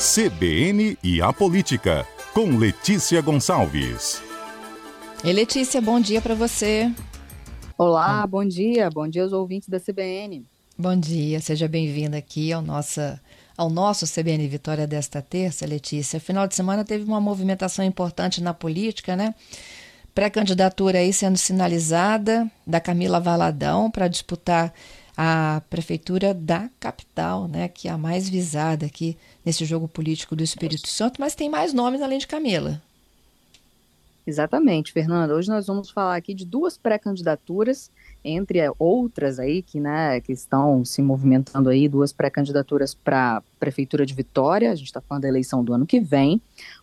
CBN e a Política, com Letícia Gonçalves. E Letícia, bom dia para você. Olá, bom dia. Bom dia aos ouvintes da CBN. Bom dia, seja bem-vinda aqui ao, nossa, ao nosso CBN Vitória desta terça, Letícia. Final de semana teve uma movimentação importante na política, né? Pré-candidatura aí sendo sinalizada da Camila Valadão para disputar a prefeitura da capital, né, que é a mais visada aqui nesse jogo político do Espírito Santo, mas tem mais nomes além de Camila. Exatamente, Fernanda. Hoje nós vamos falar aqui de duas pré-candidaturas, entre outras aí que, né, que estão se movimentando aí, duas pré-candidaturas para a Prefeitura de Vitória, a gente está falando da eleição do ano que vem.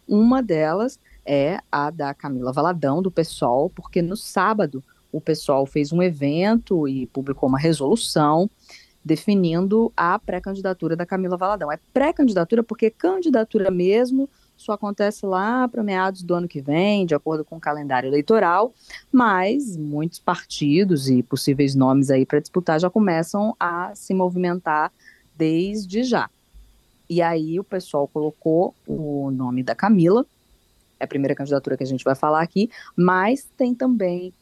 Uma delas é a da Camila Valadão, do PSOL, porque no sábado o pessoal fez um evento e publicou uma resolução definindo a pré-candidatura da Camila Valadão. É pré-candidatura porque candidatura mesmo só acontece lá para meados do ano que vem, de acordo com o calendário eleitoral, mas muitos partidos e possíveis nomes aí para disputar já começam a se movimentar desde já. E aí o pessoal colocou o nome da Camila, é a primeira candidatura que a gente vai falar aqui, mas tem também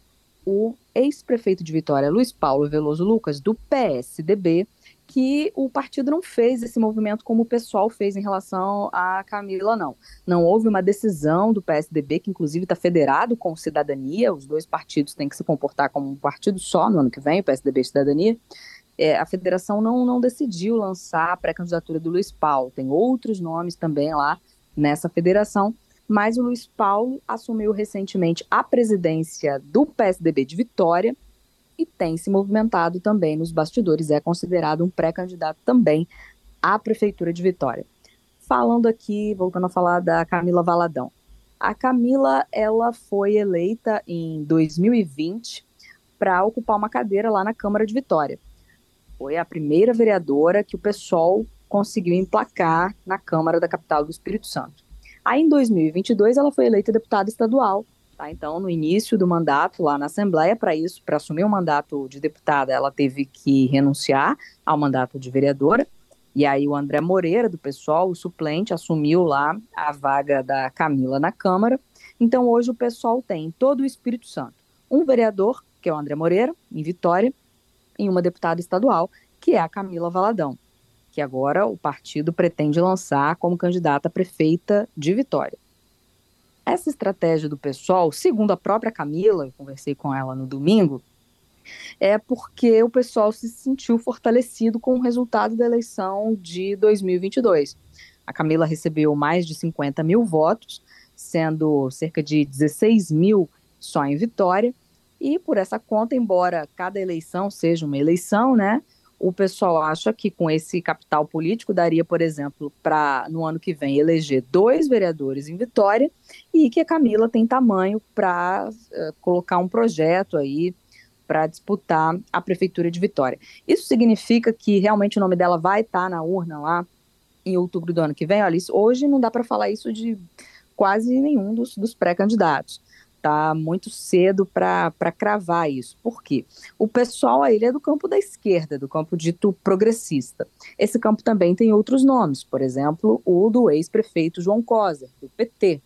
o ex-prefeito de Vitória, Luiz Paulo Veloso Lucas, do PSDB, que o partido não fez esse movimento como o pessoal fez em relação a Camila, não. Não houve uma decisão do PSDB, que inclusive está federado com Cidadania, os dois partidos têm que se comportar como um partido só no ano que vem, o PSDB e Cidadania. É, a federação não, não decidiu lançar a pré-candidatura do Luiz Paulo, tem outros nomes também lá nessa federação, mas o Luiz Paulo assumiu recentemente a presidência do PSDB de Vitória e tem se movimentado também nos bastidores, é considerado um pré-candidato também à prefeitura de Vitória. Falando aqui, voltando a falar da Camila Valadão. A Camila, ela foi eleita em 2020 para ocupar uma cadeira lá na Câmara de Vitória. Foi a primeira vereadora que o pessoal conseguiu emplacar na Câmara da capital do Espírito Santo. Aí, em 2022, ela foi eleita deputada estadual. Tá? Então, no início do mandato lá na Assembleia, para isso, para assumir o mandato de deputada, ela teve que renunciar ao mandato de vereadora. E aí, o André Moreira, do pessoal, o suplente, assumiu lá a vaga da Camila na Câmara. Então, hoje, o pessoal tem todo o Espírito Santo um vereador, que é o André Moreira, em Vitória, e uma deputada estadual, que é a Camila Valadão que agora o partido pretende lançar como candidata prefeita de Vitória. Essa estratégia do pessoal, segundo a própria Camila, eu conversei com ela no domingo, é porque o pessoal se sentiu fortalecido com o resultado da eleição de 2022. A Camila recebeu mais de 50 mil votos, sendo cerca de 16 mil só em Vitória, e por essa conta, embora cada eleição seja uma eleição, né, o pessoal acha que com esse capital político daria, por exemplo, para no ano que vem eleger dois vereadores em Vitória e que a Camila tem tamanho para uh, eh, colocar um projeto aí para disputar a prefeitura de Vitória. Isso significa que realmente o nome dela vai estar tá na urna lá em outubro do ano que vem? Olha, isso, hoje não dá para falar isso de quase nenhum dos, dos pré-candidatos tá muito cedo para cravar isso. Por quê? O pessoal ele é do campo da esquerda, do campo dito progressista. Esse campo também tem outros nomes, por exemplo, o do ex-prefeito João Coser, do PT.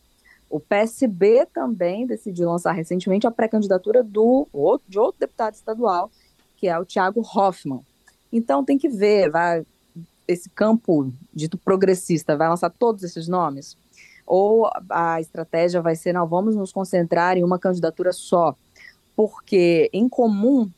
O PSB também decidiu lançar recentemente a pré-candidatura do de outro deputado estadual, que é o Tiago Hoffmann. Então tem que ver, vai, esse campo dito progressista vai lançar todos esses nomes? Ou a estratégia vai ser, não, vamos nos concentrar em uma candidatura só, porque em comum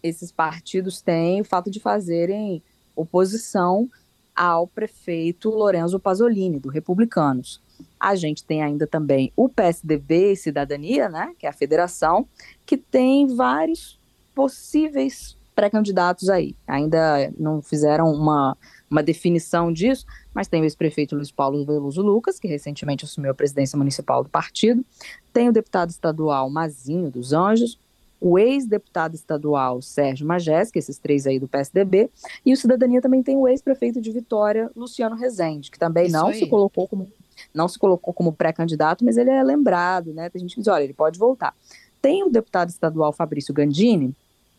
esses partidos têm o fato de fazerem oposição ao prefeito Lorenzo Pasolini, do Republicanos. A gente tem ainda também o PSDB e Cidadania, né, que é a federação, que tem vários possíveis pré-candidatos aí. Ainda não fizeram uma, uma definição disso, mas tem o ex-prefeito Luiz Paulo Veloso Lucas, que recentemente assumiu a presidência municipal do partido, tem o deputado estadual Mazinho dos Anjos, o ex-deputado estadual Sérgio Magés, esses três aí do PSDB, e o Cidadania também tem o ex-prefeito de Vitória, Luciano Rezende, que também Isso não aí. se colocou como não se colocou como pré-candidato, mas ele é lembrado, né? Tem gente que diz, olha, ele pode voltar. Tem o deputado estadual Fabrício Gandini,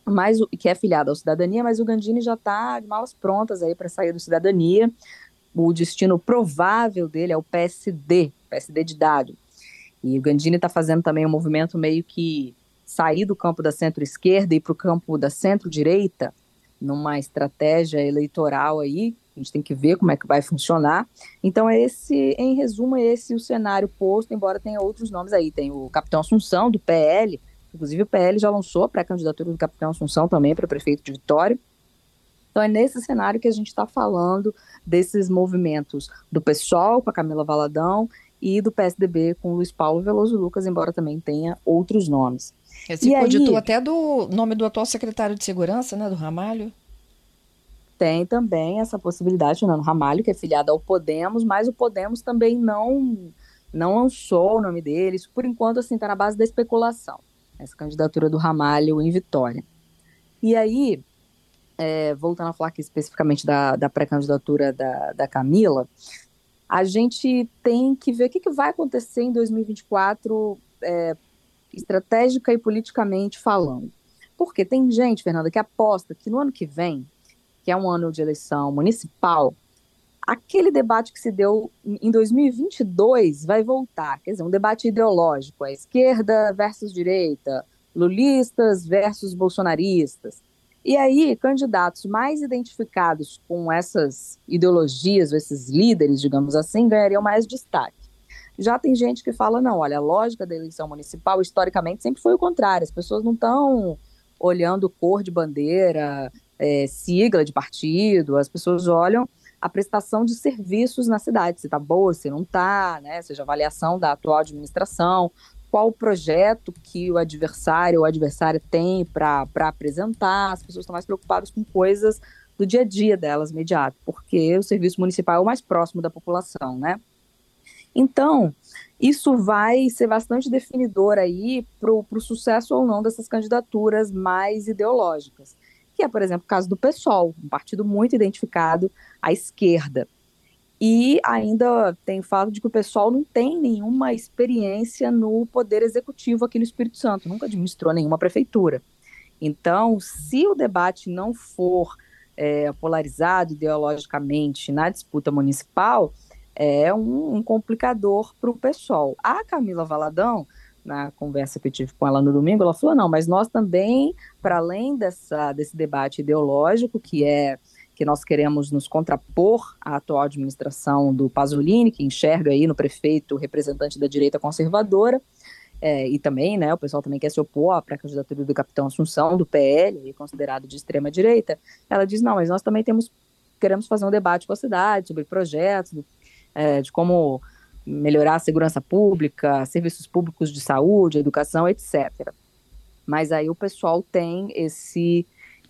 mas, que é filiado ao Cidadania, mas o Gandini já está de malas prontas aí para sair do Cidadania o destino provável dele é o PSD, PSD de dado. E o Gandini está fazendo também um movimento meio que sair do campo da centro-esquerda e para o campo da centro-direita, numa estratégia eleitoral aí, a gente tem que ver como é que vai funcionar. Então, é esse, em resumo, é esse o cenário posto, embora tenha outros nomes aí. Tem o Capitão Assunção, do PL, inclusive o PL já lançou a pré-candidatura do Capitão Assunção também para prefeito de Vitória. Então, é nesse cenário que a gente está falando desses movimentos do PSOL com a Camila Valadão e do PSDB com o Luiz Paulo Veloso Lucas, embora também tenha outros nomes. Esse cogitou até do nome do atual secretário de Segurança, né, do Ramalho. Tem também essa possibilidade, o Nano Ramalho, que é filiado ao Podemos, mas o Podemos também não não lançou o nome dele. Isso, por enquanto, assim, está na base da especulação, essa candidatura do Ramalho em Vitória. E aí, é, voltando a falar aqui especificamente da, da pré-candidatura da, da Camila, a gente tem que ver o que, que vai acontecer em 2024, é, estratégica e politicamente falando. Porque tem gente, Fernanda, que aposta que no ano que vem, que é um ano de eleição municipal, aquele debate que se deu em 2022 vai voltar. Quer dizer, um debate ideológico, a esquerda versus direita, lulistas versus bolsonaristas. E aí, candidatos mais identificados com essas ideologias, ou esses líderes, digamos assim, ganhariam mais destaque. Já tem gente que fala, não, olha, a lógica da eleição municipal, historicamente, sempre foi o contrário. As pessoas não estão olhando cor de bandeira, é, sigla de partido, as pessoas olham a prestação de serviços na cidade, se está boa, se não está, né? seja avaliação da atual administração, qual o projeto que o adversário ou adversária tem para apresentar. As pessoas estão mais preocupadas com coisas do dia a dia delas, imediato, porque o serviço municipal é o mais próximo da população, né? Então, isso vai ser bastante definidor aí para o sucesso ou não dessas candidaturas mais ideológicas, que é, por exemplo, o caso do PSOL, um partido muito identificado à esquerda. E ainda tem o fato de que o pessoal não tem nenhuma experiência no poder executivo aqui no Espírito Santo, nunca administrou nenhuma prefeitura. Então, se o debate não for é, polarizado ideologicamente na disputa municipal, é um, um complicador para o pessoal. A Camila Valadão, na conversa que eu tive com ela no domingo, ela falou: não, mas nós também, para além dessa, desse debate ideológico, que é que nós queremos nos contrapor à atual administração do Pasolini, que enxerga aí no prefeito representante da direita conservadora, é, e também, né, o pessoal também quer se opor à pré-candidatura do capitão Assunção, do PL, considerado de extrema direita, ela diz, não, mas nós também temos, queremos fazer um debate com a cidade sobre projetos, é, de como melhorar a segurança pública, serviços públicos de saúde, educação, etc. Mas aí o pessoal tem esse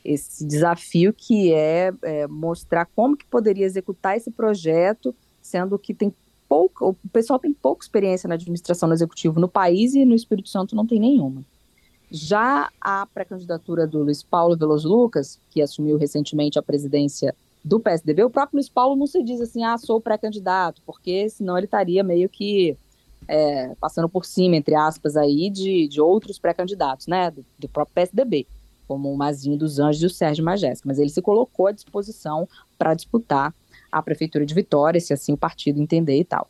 esse desafio que é, é, mostrar como que poderia executar esse projeto, sendo que tem pouco, o pessoal tem pouca experiência na administração do executivo no país e no Espírito Santo não tem nenhuma. Já a pré-candidatura do Luiz Paulo Veloso Lucas, que assumiu recentemente a presidência do PSDB, o próprio Luiz Paulo não se diz assim, ah, sou pré-candidato, porque senão ele estaria meio que é, passando por cima, entre aspas, aí, de, de outros pré-candidatos, né, do, do próprio PSDB como o Mazinho dos Anjos e o Sérgio Majesco, mas ele se colocou à disposição para disputar a prefeitura de Vitória, se assim o partido entender e tal.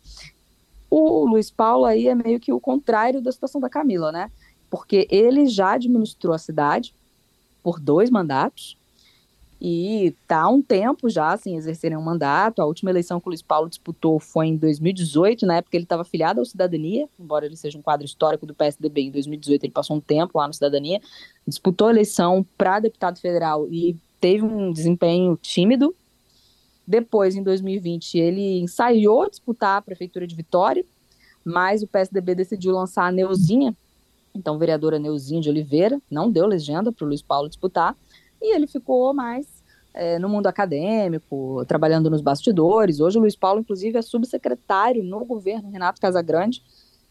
O Luiz Paulo aí é meio que o contrário da situação da Camila, né? Porque ele já administrou a cidade por dois mandatos, e está há um tempo já sem exercerem um mandato. A última eleição que o Luiz Paulo disputou foi em 2018, na época ele estava afiliado ao Cidadania, embora ele seja um quadro histórico do PSDB. Em 2018 ele passou um tempo lá no Cidadania, disputou a eleição para deputado federal e teve um desempenho tímido. Depois, em 2020, ele ensaiou disputar a prefeitura de Vitória, mas o PSDB decidiu lançar a Neuzinha, então vereadora Neuzinha de Oliveira, não deu legenda para o Luiz Paulo disputar e ele ficou mais é, no mundo acadêmico, trabalhando nos bastidores. Hoje o Luiz Paulo, inclusive, é subsecretário no governo Renato Casagrande,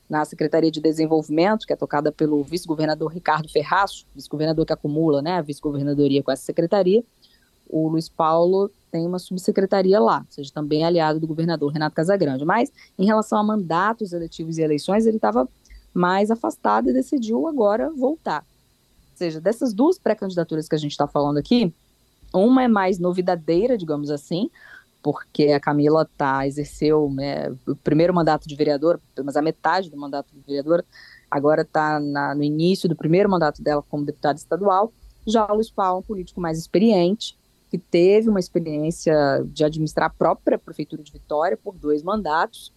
na Secretaria de Desenvolvimento, que é tocada pelo vice-governador Ricardo Ferraço, vice-governador que acumula né, a vice-governadoria com essa secretaria. O Luiz Paulo tem uma subsecretaria lá, ou seja, também aliado do governador Renato Casagrande. Mas, em relação a mandatos eletivos e eleições, ele estava mais afastado e decidiu agora voltar. Seja, dessas duas pré-candidaturas que a gente está falando aqui, uma é mais novidadeira, digamos assim, porque a Camila tá, exerceu né, o primeiro mandato de vereadora, mas a metade do mandato de vereadora, agora está no início do primeiro mandato dela como deputada estadual. Já o Luiz Paulo é um político mais experiente, que teve uma experiência de administrar a própria prefeitura de Vitória por dois mandatos,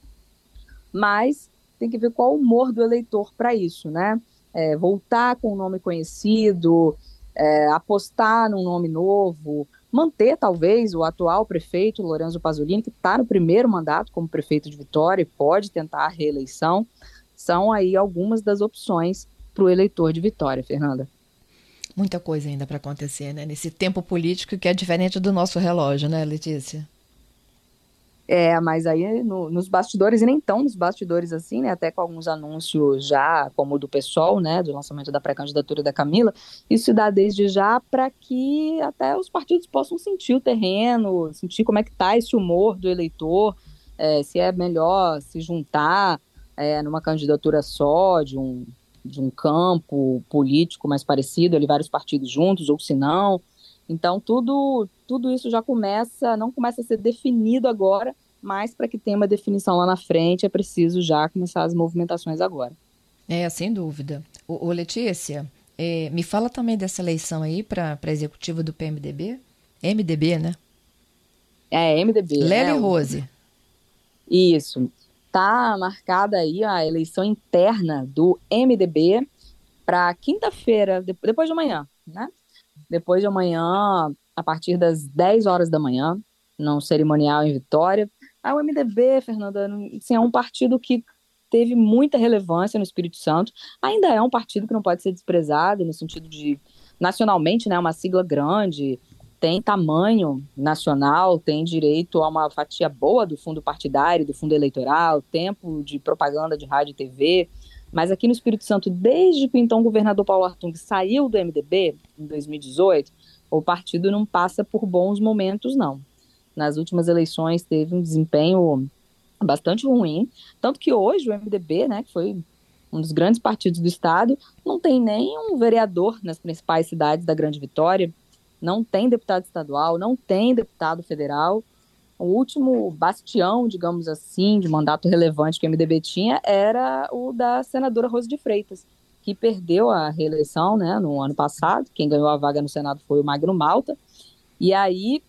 mas tem que ver qual o humor do eleitor para isso, né? É, voltar com um nome conhecido, é, apostar num nome novo, manter talvez o atual prefeito Lorenzo Pasolini, que está no primeiro mandato como prefeito de Vitória e pode tentar a reeleição, são aí algumas das opções para o eleitor de Vitória, Fernanda. Muita coisa ainda para acontecer, né? Nesse tempo político que é diferente do nosso relógio, né, Letícia? É, mas aí no, nos bastidores, e nem tão nos bastidores assim, né? Até com alguns anúncios já, como o do PSOL, né? Do lançamento da pré-candidatura da Camila, isso dá desde já para que até os partidos possam sentir o terreno, sentir como é que tá esse humor do eleitor, é, se é melhor se juntar é, numa candidatura só, de um, de um campo político mais parecido, ali vários partidos juntos, ou se não. Então, tudo, tudo isso já começa, não começa a ser definido agora, mas para que tenha uma definição lá na frente, é preciso já começar as movimentações agora. É, sem dúvida. O, Letícia, é, me fala também dessa eleição aí para executivo do PMDB. MDB, né? É, MDB. Lélia né? Rose. Isso. Tá marcada aí a eleição interna do MDB para quinta-feira, depois de amanhã, né? Depois de amanhã, a partir das 10 horas da manhã, num cerimonial em Vitória. A MDB, Fernanda, assim, é um partido que teve muita relevância no Espírito Santo. Ainda é um partido que não pode ser desprezado no sentido de nacionalmente, né, uma sigla grande, tem tamanho nacional, tem direito a uma fatia boa do fundo partidário, do fundo eleitoral, tempo de propaganda de rádio e TV. Mas aqui no Espírito Santo, desde que o então governador Paulo Artung saiu do MDB, em 2018, o partido não passa por bons momentos, não. Nas últimas eleições teve um desempenho bastante ruim, tanto que hoje o MDB, né, que foi um dos grandes partidos do estado, não tem nem um vereador nas principais cidades da Grande Vitória, não tem deputado estadual, não tem deputado federal, o último bastião, digamos assim, de mandato relevante que o MDB tinha era o da senadora Rose de Freitas, que perdeu a reeleição né, no ano passado. Quem ganhou a vaga no Senado foi o Magno Malta. E aí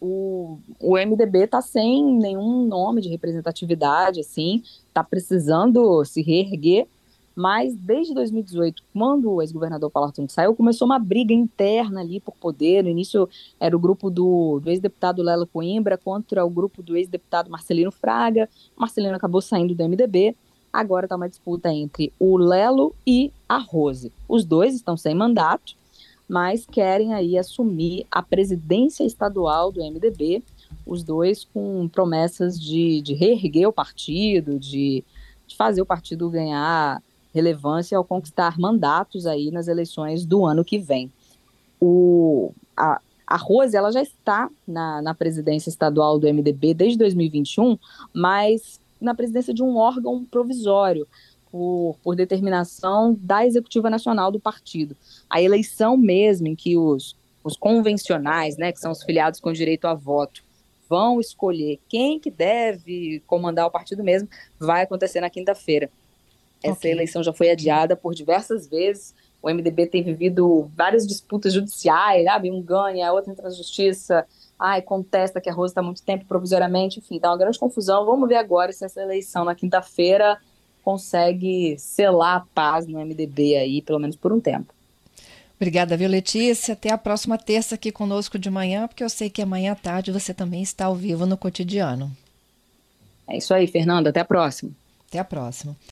o, o MDB está sem nenhum nome de representatividade, assim, está precisando se reerguer mas desde 2018, quando o ex-governador Arthur saiu, começou uma briga interna ali por poder. No início era o grupo do, do ex-deputado Lelo Coimbra contra o grupo do ex-deputado Marcelino Fraga. Marcelino acabou saindo do MDB. Agora está uma disputa entre o Lelo e a Rose. Os dois estão sem mandato, mas querem aí assumir a presidência estadual do MDB. Os dois com promessas de, de reerguer o partido, de, de fazer o partido ganhar relevância ao conquistar mandatos aí nas eleições do ano que vem. O, a, a Rose ela já está na, na presidência estadual do MDB desde 2021, mas na presidência de um órgão provisório, por, por, determinação da executiva nacional do partido. A eleição mesmo em que os, os convencionais, né, que são os filiados com direito a voto, vão escolher quem que deve comandar o partido mesmo, vai acontecer na quinta-feira. Essa okay. eleição já foi adiada por diversas vezes. O MDB tem vivido várias disputas judiciais, sabe? Um ganha, outro entra na justiça, ai, contesta que a Rosa está muito tempo provisoriamente, enfim, dá uma grande confusão. Vamos ver agora se essa eleição na quinta-feira consegue selar a paz no MDB aí, pelo menos por um tempo. Obrigada, viu, Letícia? Até a próxima terça aqui conosco de manhã, porque eu sei que amanhã à tarde você também está ao vivo no cotidiano. É isso aí, Fernanda. Até a próxima. Até a próxima.